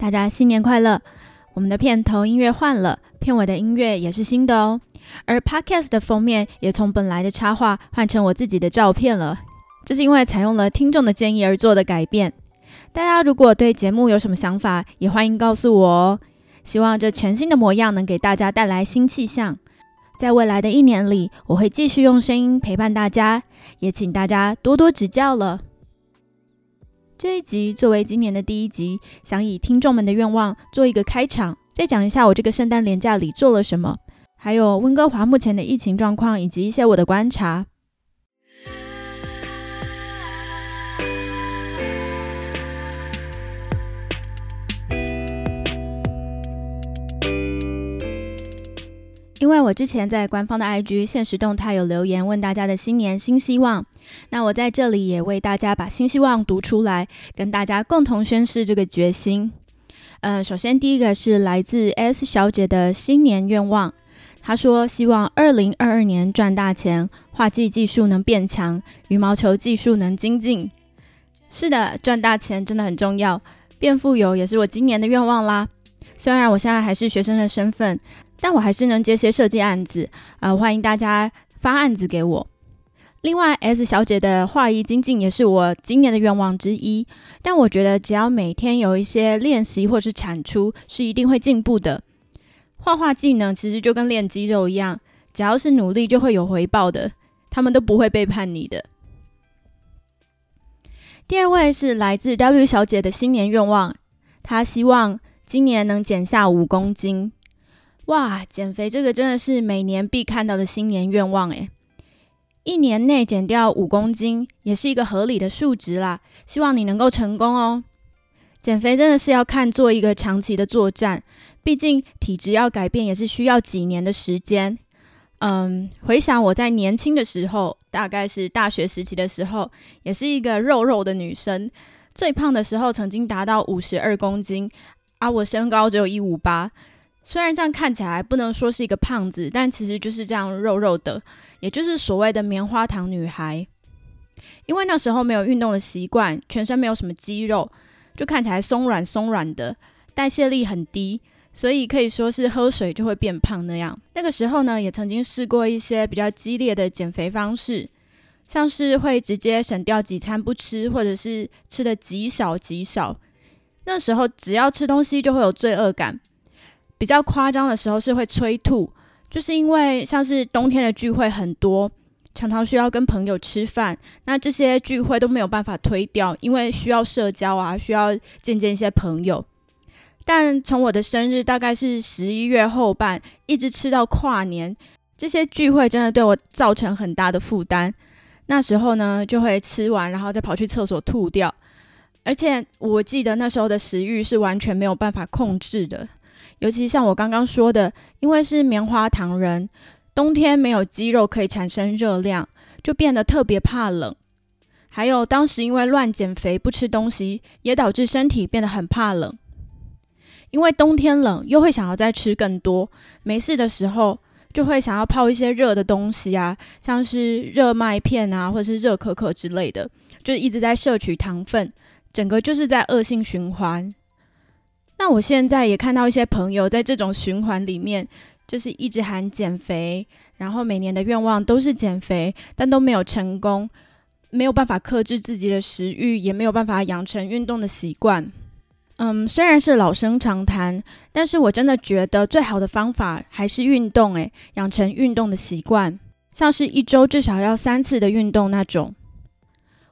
大家新年快乐！我们的片头音乐换了，片尾的音乐也是新的哦。而 Podcast 的封面也从本来的插画换成我自己的照片了，这是因为采用了听众的建议而做的改变。大家如果对节目有什么想法，也欢迎告诉我哦。希望这全新的模样能给大家带来新气象。在未来的一年里，我会继续用声音陪伴大家，也请大家多多指教了。这一集作为今年的第一集，想以听众们的愿望做一个开场，再讲一下我这个圣诞连假里做了什么，还有温哥华目前的疫情状况，以及一些我的观察。因为我之前在官方的 IG 现实动态有留言问大家的新年新希望，那我在这里也为大家把新希望读出来，跟大家共同宣誓这个决心。嗯，首先第一个是来自 S 小姐的新年愿望，她说希望二零二二年赚大钱，画技技术能变强，羽毛球技术能精进。是的，赚大钱真的很重要，变富有也是我今年的愿望啦。虽然我现在还是学生的身份。但我还是能接些设计案子，呃，欢迎大家发案子给我。另外，S 小姐的画艺精进也是我今年的愿望之一。但我觉得只要每天有一些练习或是产出，是一定会进步的。画画技能其实就跟练肌肉一样，只要是努力就会有回报的，他们都不会背叛你的。第二位是来自 W 小姐的新年愿望，她希望今年能减下五公斤。哇，减肥这个真的是每年必看到的新年愿望诶，一年内减掉五公斤也是一个合理的数值啦。希望你能够成功哦。减肥真的是要看做一个长期的作战，毕竟体质要改变也是需要几年的时间。嗯，回想我在年轻的时候，大概是大学时期的时候，也是一个肉肉的女生，最胖的时候曾经达到五十二公斤，啊，我身高只有一五八。虽然这样看起来不能说是一个胖子，但其实就是这样肉肉的，也就是所谓的棉花糖女孩。因为那时候没有运动的习惯，全身没有什么肌肉，就看起来松软松软的，代谢力很低，所以可以说是喝水就会变胖那样。那个时候呢，也曾经试过一些比较激烈的减肥方式，像是会直接省掉几餐不吃，或者是吃的极少极少。那时候只要吃东西就会有罪恶感。比较夸张的时候是会催吐，就是因为像是冬天的聚会很多，常常需要跟朋友吃饭，那这些聚会都没有办法推掉，因为需要社交啊，需要见见一些朋友。但从我的生日大概是十一月后半，一直吃到跨年，这些聚会真的对我造成很大的负担。那时候呢，就会吃完然后再跑去厕所吐掉，而且我记得那时候的食欲是完全没有办法控制的。尤其像我刚刚说的，因为是棉花糖人，冬天没有肌肉可以产生热量，就变得特别怕冷。还有当时因为乱减肥不吃东西，也导致身体变得很怕冷。因为冬天冷，又会想要再吃更多。没事的时候，就会想要泡一些热的东西啊，像是热麦片啊，或者是热可可之类的，就一直在摄取糖分，整个就是在恶性循环。那我现在也看到一些朋友在这种循环里面，就是一直喊减肥，然后每年的愿望都是减肥，但都没有成功，没有办法克制自己的食欲，也没有办法养成运动的习惯。嗯，虽然是老生常谈，但是我真的觉得最好的方法还是运动，诶，养成运动的习惯，像是一周至少要三次的运动那种。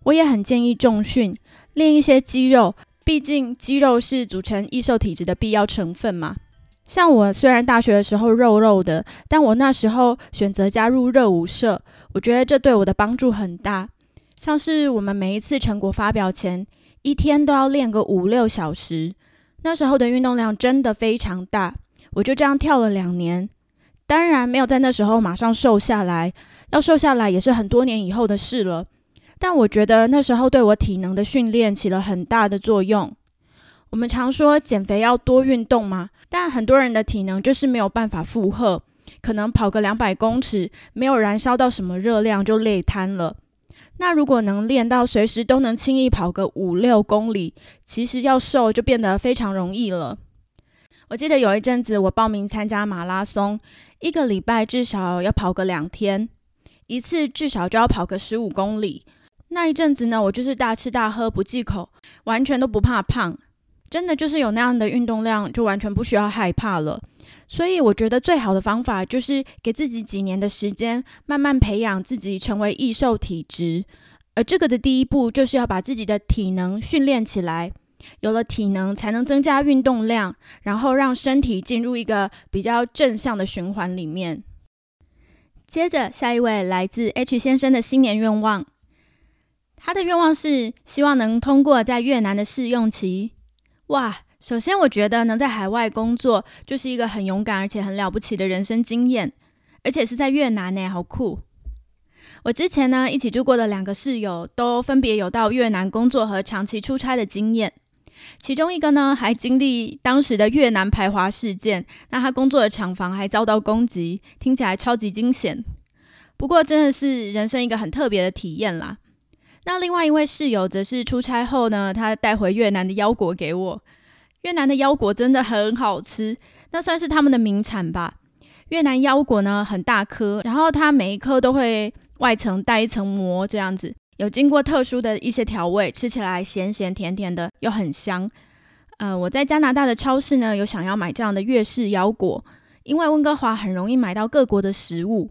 我也很建议重训，练一些肌肉。毕竟肌肉是组成易瘦体质的必要成分嘛。像我虽然大学的时候肉肉的，但我那时候选择加入热舞社，我觉得这对我的帮助很大。像是我们每一次成果发表前，一天都要练个五六小时，那时候的运动量真的非常大，我就这样跳了两年。当然没有在那时候马上瘦下来，要瘦下来也是很多年以后的事了。但我觉得那时候对我体能的训练起了很大的作用。我们常说减肥要多运动嘛，但很多人的体能就是没有办法负荷，可能跑个两百公尺，没有燃烧到什么热量就累瘫了。那如果能练到随时都能轻易跑个五六公里，其实要瘦就变得非常容易了。我记得有一阵子我报名参加马拉松，一个礼拜至少要跑个两天，一次至少就要跑个十五公里。那一阵子呢，我就是大吃大喝不忌口，完全都不怕胖。真的就是有那样的运动量，就完全不需要害怕了。所以我觉得最好的方法就是给自己几年的时间，慢慢培养自己成为易瘦体质。而这个的第一步就是要把自己的体能训练起来。有了体能，才能增加运动量，然后让身体进入一个比较正向的循环里面。接着，下一位来自 H 先生的新年愿望，他的愿望是希望能通过在越南的试用期。哇，首先我觉得能在海外工作就是一个很勇敢而且很了不起的人生经验，而且是在越南呢，好酷！我之前呢一起住过的两个室友都分别有到越南工作和长期出差的经验，其中一个呢还经历当时的越南排华事件，那他工作的厂房还遭到攻击，听起来超级惊险。不过真的是人生一个很特别的体验啦。那另外一位室友则是出差后呢，他带回越南的腰果给我。越南的腰果真的很好吃，那算是他们的名产吧。越南腰果呢很大颗，然后它每一颗都会外层带一层膜，这样子有经过特殊的一些调味，吃起来咸咸甜甜的，又很香。呃，我在加拿大的超市呢有想要买这样的越式腰果，因为温哥华很容易买到各国的食物，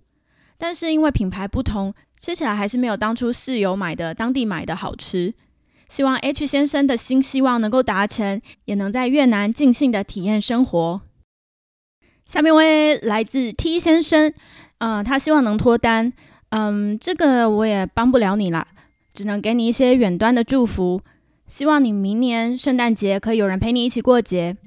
但是因为品牌不同。吃起来还是没有当初室友买的当地买的好吃。希望 H 先生的新希望能够达成，也能在越南尽兴的体验生活。下面位来自 T 先生，嗯，他希望能脱单。嗯，这个我也帮不了你啦，只能给你一些远端的祝福。希望你明年圣诞节可以有人陪你一起过节。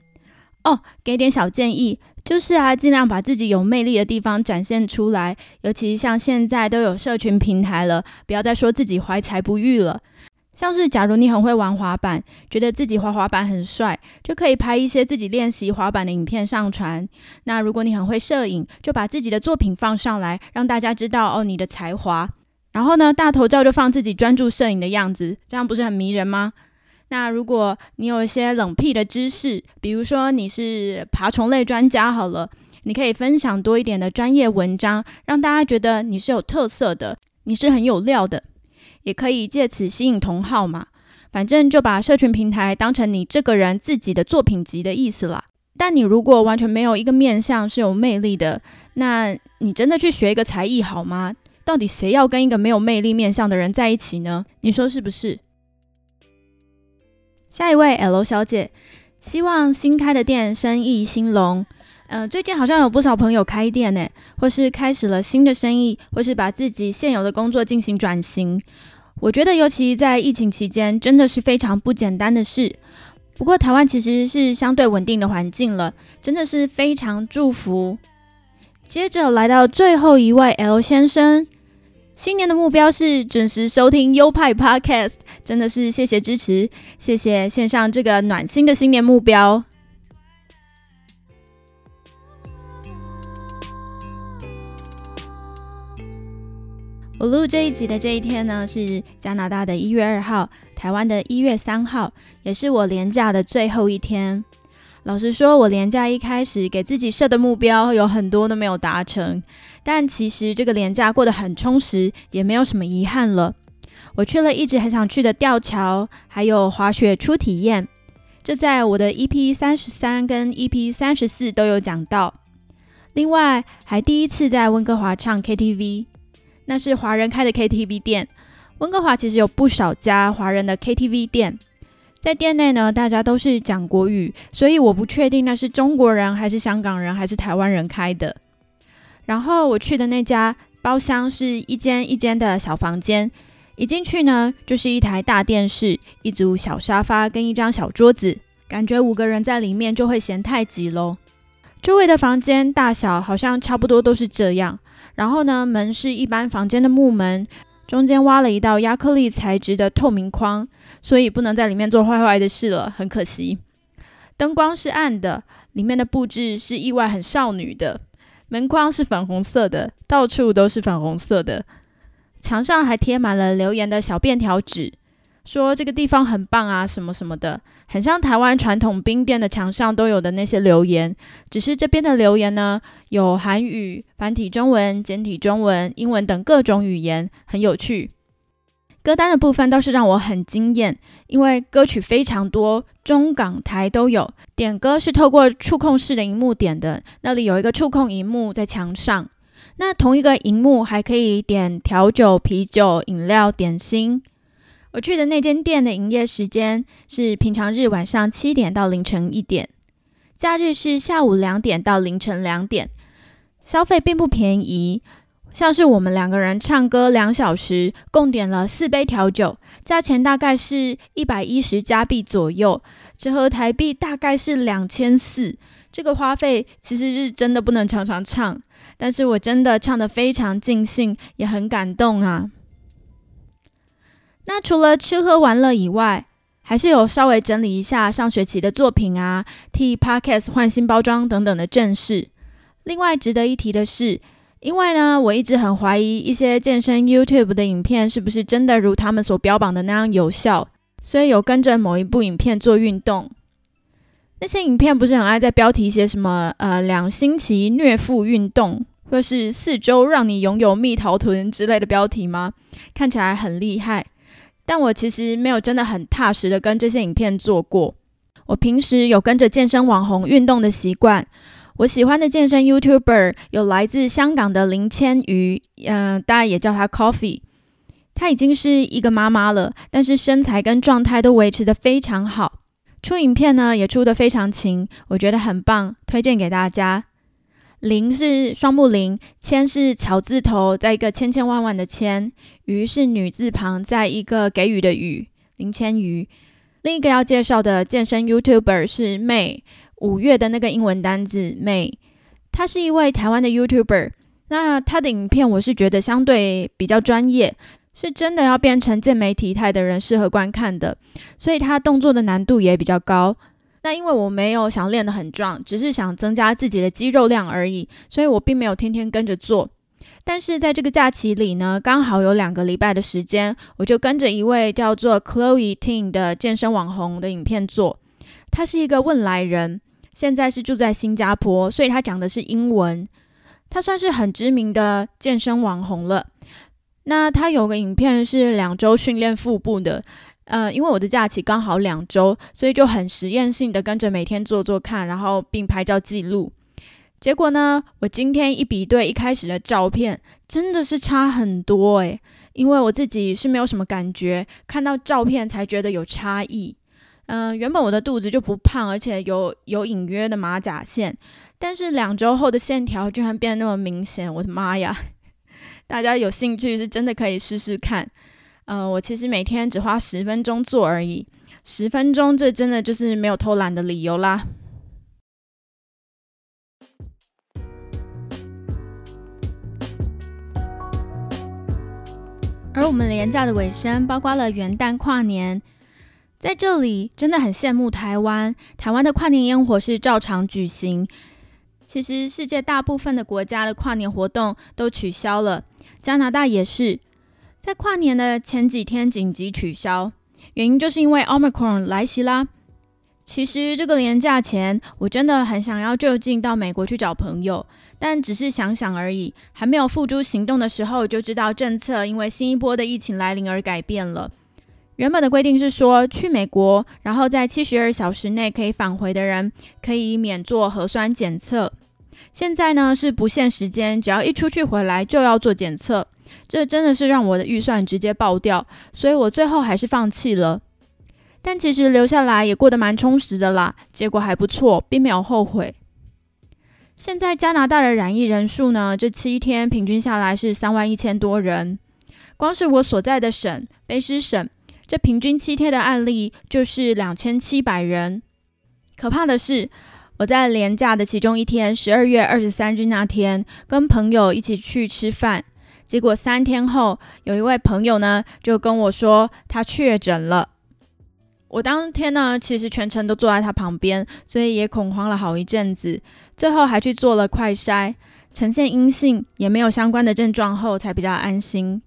哦，给点小建议。就是啊，尽量把自己有魅力的地方展现出来，尤其像现在都有社群平台了，不要再说自己怀才不遇了。像是假如你很会玩滑板，觉得自己滑滑板很帅，就可以拍一些自己练习滑板的影片上传。那如果你很会摄影，就把自己的作品放上来，让大家知道哦你的才华。然后呢，大头照就放自己专注摄影的样子，这样不是很迷人吗？那如果你有一些冷僻的知识，比如说你是爬虫类专家，好了，你可以分享多一点的专业文章，让大家觉得你是有特色的，你是很有料的，也可以借此吸引同好嘛。反正就把社群平台当成你这个人自己的作品集的意思啦。但你如果完全没有一个面相是有魅力的，那你真的去学一个才艺好吗？到底谁要跟一个没有魅力面相的人在一起呢？你说是不是？下一位 L 小姐，希望新开的店生意兴隆。呃，最近好像有不少朋友开店呢，或是开始了新的生意，或是把自己现有的工作进行转型。我觉得，尤其在疫情期间，真的是非常不简单的事。不过，台湾其实是相对稳定的环境了，真的是非常祝福。接着来到最后一位 L 先生。新年的目标是准时收听优派 Podcast，真的是谢谢支持，谢谢线上这个暖心的新年目标。我录这一集的这一天呢，是加拿大的一月二号，台湾的一月三号，也是我连假的最后一天。老实说，我连假一开始给自己设的目标有很多都没有达成，但其实这个连假过得很充实，也没有什么遗憾了。我去了一直很想去的吊桥，还有滑雪初体验，这在我的 EP 三十三跟 EP 三十四都有讲到。另外，还第一次在温哥华唱 KTV，那是华人开的 KTV 店。温哥华其实有不少家华人的 KTV 店。在店内呢，大家都是讲国语，所以我不确定那是中国人还是香港人还是台湾人开的。然后我去的那家包厢是一间一间的小房间，一进去呢就是一台大电视、一组小沙发跟一张小桌子。感觉五个人在里面就会嫌太挤喽。周围的房间大小好像差不多都是这样，然后呢，门是一般房间的木门，中间挖了一道亚克力材质的透明框，所以不能在里面做坏坏的事了，很可惜。灯光是暗的，里面的布置是意外很少女的，门框是粉红色的，到处都是粉红色的，墙上还贴满了留言的小便条纸。说这个地方很棒啊，什么什么的，很像台湾传统冰店的墙上都有的那些留言。只是这边的留言呢，有韩语、繁体中文、简体中文、英文等各种语言，很有趣。歌单的部分倒是让我很惊艳，因为歌曲非常多，中港台都有。点歌是透过触控式的荧幕点的，那里有一个触控荧幕在墙上。那同一个荧幕还可以点调酒、啤酒、饮料、点心。我去的那间店的营业时间是平常日晚上七点到凌晨一点，假日是下午两点到凌晨两点。消费并不便宜，像是我们两个人唱歌两小时，共点了四杯调酒，价钱大概是一百一十加币左右，折合台币大概是两千四。这个花费其实是真的不能常常唱，但是我真的唱得非常尽兴，也很感动啊。那除了吃喝玩乐以外，还是有稍微整理一下上学期的作品啊，替 Podcast 换新包装等等的正事。另外值得一提的是，因为呢，我一直很怀疑一些健身 YouTube 的影片是不是真的如他们所标榜的那样有效，所以有跟着某一部影片做运动。那些影片不是很爱在标题写什么呃两星期虐腹运动，或是四周让你拥有蜜桃臀之类的标题吗？看起来很厉害。但我其实没有真的很踏实的跟这些影片做过。我平时有跟着健身网红运动的习惯。我喜欢的健身 YouTuber 有来自香港的林千瑜，嗯，大家也叫她 Coffee。她已经是一个妈妈了，但是身材跟状态都维持的非常好。出影片呢也出的非常勤，我觉得很棒，推荐给大家。林是双木林，千是草字头，在一个千千万万的千，鱼是女字旁，在一个给予的予，林千鱼。另一个要介绍的健身 YouTuber 是 May，五月的那个英文单字 May，他是一位台湾的 YouTuber。那他的影片我是觉得相对比较专业，是真的要变成健美体态的人适合观看的，所以他动作的难度也比较高。那因为我没有想练得很壮，只是想增加自己的肌肉量而已，所以我并没有天天跟着做。但是在这个假期里呢，刚好有两个礼拜的时间，我就跟着一位叫做 Chloe Ting 的健身网红的影片做。他是一个问来人，现在是住在新加坡，所以他讲的是英文。他算是很知名的健身网红了。那他有个影片是两周训练腹部的。呃，因为我的假期刚好两周，所以就很实验性的跟着每天做做看，然后并拍照记录。结果呢，我今天一比对一开始的照片，真的是差很多诶。因为我自己是没有什么感觉，看到照片才觉得有差异。嗯，原本我的肚子就不胖，而且有有隐约的马甲线，但是两周后的线条居然变得那么明显，我的妈呀！大家有兴趣是真的可以试试看。呃，我其实每天只花十分钟做而已，十分钟这真的就是没有偷懒的理由啦。而我们廉价的尾声，包括了元旦、跨年，在这里真的很羡慕台湾。台湾的跨年烟火是照常举行，其实世界大部分的国家的跨年活动都取消了，加拿大也是。在跨年的前几天紧急取消，原因就是因为 Omicron 来袭啦。其实这个年假前，我真的很想要就近到美国去找朋友，但只是想想而已，还没有付诸行动的时候，就知道政策因为新一波的疫情来临而改变了。原本的规定是说，去美国然后在七十二小时内可以返回的人，可以免做核酸检测。现在呢是不限时间，只要一出去回来就要做检测。这真的是让我的预算直接爆掉，所以我最后还是放弃了。但其实留下来也过得蛮充实的啦，结果还不错，并没有后悔。现在加拿大的染疫人数呢，这七天平均下来是三万一千多人，光是我所在的省卑诗省，这平均七天的案例就是两千七百人。可怕的是，我在连假的其中一天，十二月二十三日那天，跟朋友一起去吃饭，结果三天后，有一位朋友呢就跟我说他确诊了。我当天呢，其实全程都坐在他旁边，所以也恐慌了好一阵子。最后还去做了快筛，呈现阴性，也没有相关的症状后，才比较安心。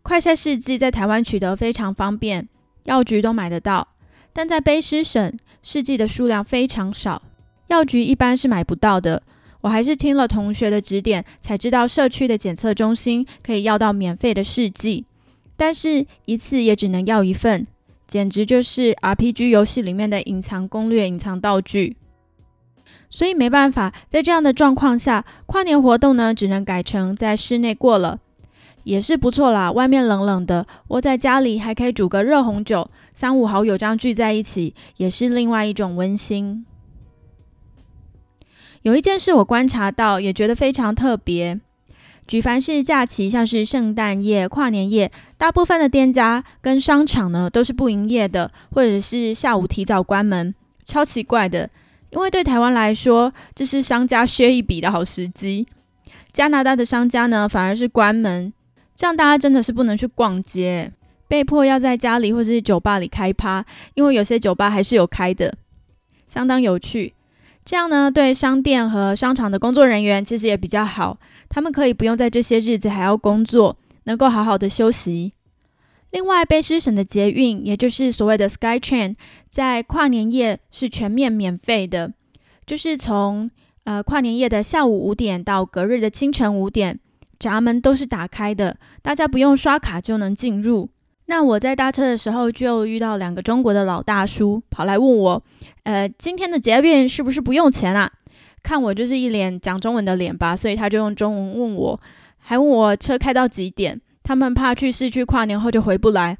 快筛试剂在台湾取得非常方便，药局都买得到，但在卑诗省试剂的数量非常少，药局一般是买不到的。我还是听了同学的指点，才知道社区的检测中心可以要到免费的试剂，但是一次也只能要一份。简直就是 RPG 游戏里面的隐藏攻略、隐藏道具，所以没办法，在这样的状况下，跨年活动呢，只能改成在室内过了，也是不错啦。外面冷冷的，窝在家里还可以煮个热红酒，三五好友这样聚在一起，也是另外一种温馨。有一件事我观察到，也觉得非常特别。举凡是假期，像是圣诞夜、跨年夜，大部分的店家跟商场呢都是不营业的，或者是下午提早关门，超奇怪的。因为对台湾来说，这是商家削一笔的好时机。加拿大的商家呢反而是关门，这样大家真的是不能去逛街，被迫要在家里或者是酒吧里开趴，因为有些酒吧还是有开的，相当有趣。这样呢，对商店和商场的工作人员其实也比较好，他们可以不用在这些日子还要工作，能够好好的休息。另外，卑诗省的捷运，也就是所谓的 SkyTrain，在跨年夜是全面免费的，就是从呃跨年夜的下午五点到隔日的清晨五点，闸门都是打开的，大家不用刷卡就能进入。那我在搭车的时候就遇到两个中国的老大叔，跑来问我，呃，今天的捷运是不是不用钱啊？看我就是一脸讲中文的脸吧，所以他就用中文问我，还问我车开到几点？他们怕去市区跨年后就回不来，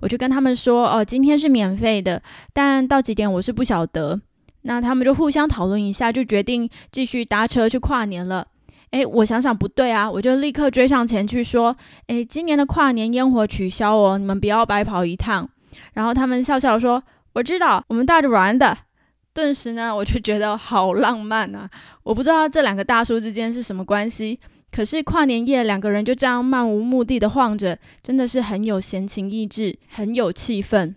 我就跟他们说，哦，今天是免费的，但到几点我是不晓得。那他们就互相讨论一下，就决定继续搭车去跨年了。诶，我想想不对啊，我就立刻追上前去说：“诶，今年的跨年烟火取消哦，你们不要白跑一趟。”然后他们笑笑说：“我知道，我们带着玩的。”顿时呢，我就觉得好浪漫啊！我不知道这两个大叔之间是什么关系，可是跨年夜两个人就这样漫无目的的晃着，真的是很有闲情逸致，很有气氛。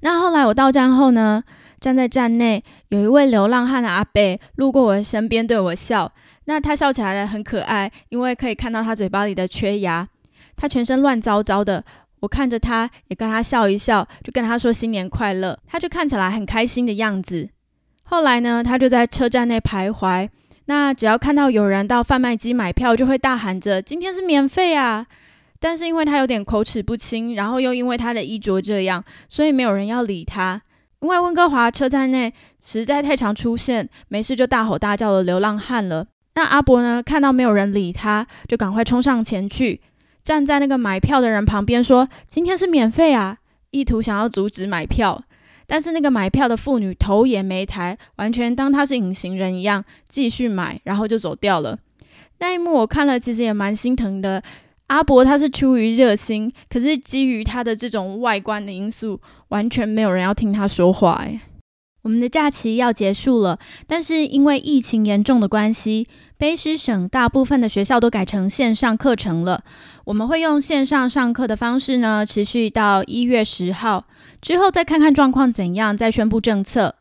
那后来我到站后呢，站在站内，有一位流浪汉的阿伯路过我的身边，对我笑。那他笑起来呢，很可爱，因为可以看到他嘴巴里的缺牙。他全身乱糟糟的，我看着他，也跟他笑一笑，就跟他说新年快乐。他就看起来很开心的样子。后来呢，他就在车站内徘徊。那只要看到有人到贩卖机买票，就会大喊着：“今天是免费啊！”但是因为他有点口齿不清，然后又因为他的衣着这样，所以没有人要理他。因为温哥华车站内实在太常出现没事就大吼大叫的流浪汉了。那阿伯呢？看到没有人理他，就赶快冲上前去，站在那个买票的人旁边，说：“今天是免费啊！”意图想要阻止买票，但是那个买票的妇女头也没抬，完全当他是隐形人一样，继续买，然后就走掉了。那一幕我看了，其实也蛮心疼的。阿伯他是出于热心，可是基于他的这种外观的因素，完全没有人要听他说话。哎。我们的假期要结束了，但是因为疫情严重的关系，卑诗省大部分的学校都改成线上课程了。我们会用线上上课的方式呢，持续到一月十号之后，再看看状况怎样，再宣布政策。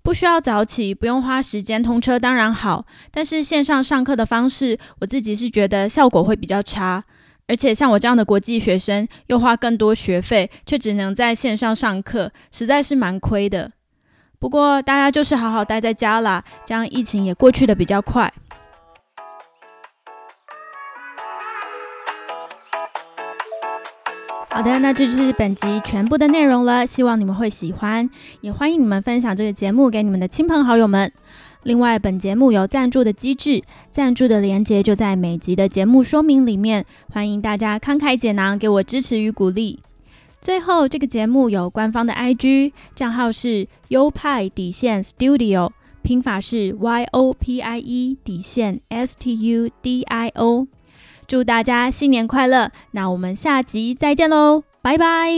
不需要早起，不用花时间通车，当然好。但是线上上课的方式，我自己是觉得效果会比较差，而且像我这样的国际学生，又花更多学费，却只能在线上上课，实在是蛮亏的。不过大家就是好好待在家啦，这样疫情也过去的比较快。好的，那这就是本集全部的内容了，希望你们会喜欢，也欢迎你们分享这个节目给你们的亲朋好友们。另外，本节目有赞助的机制，赞助的连接就在每集的节目说明里面，欢迎大家慷慨解囊，给我支持与鼓励。最后，这个节目有官方的 IG 账号是优派底线 Studio，拼法是 Y O P I E 底线 S T U D I O。祝大家新年快乐！那我们下集再见喽，拜拜。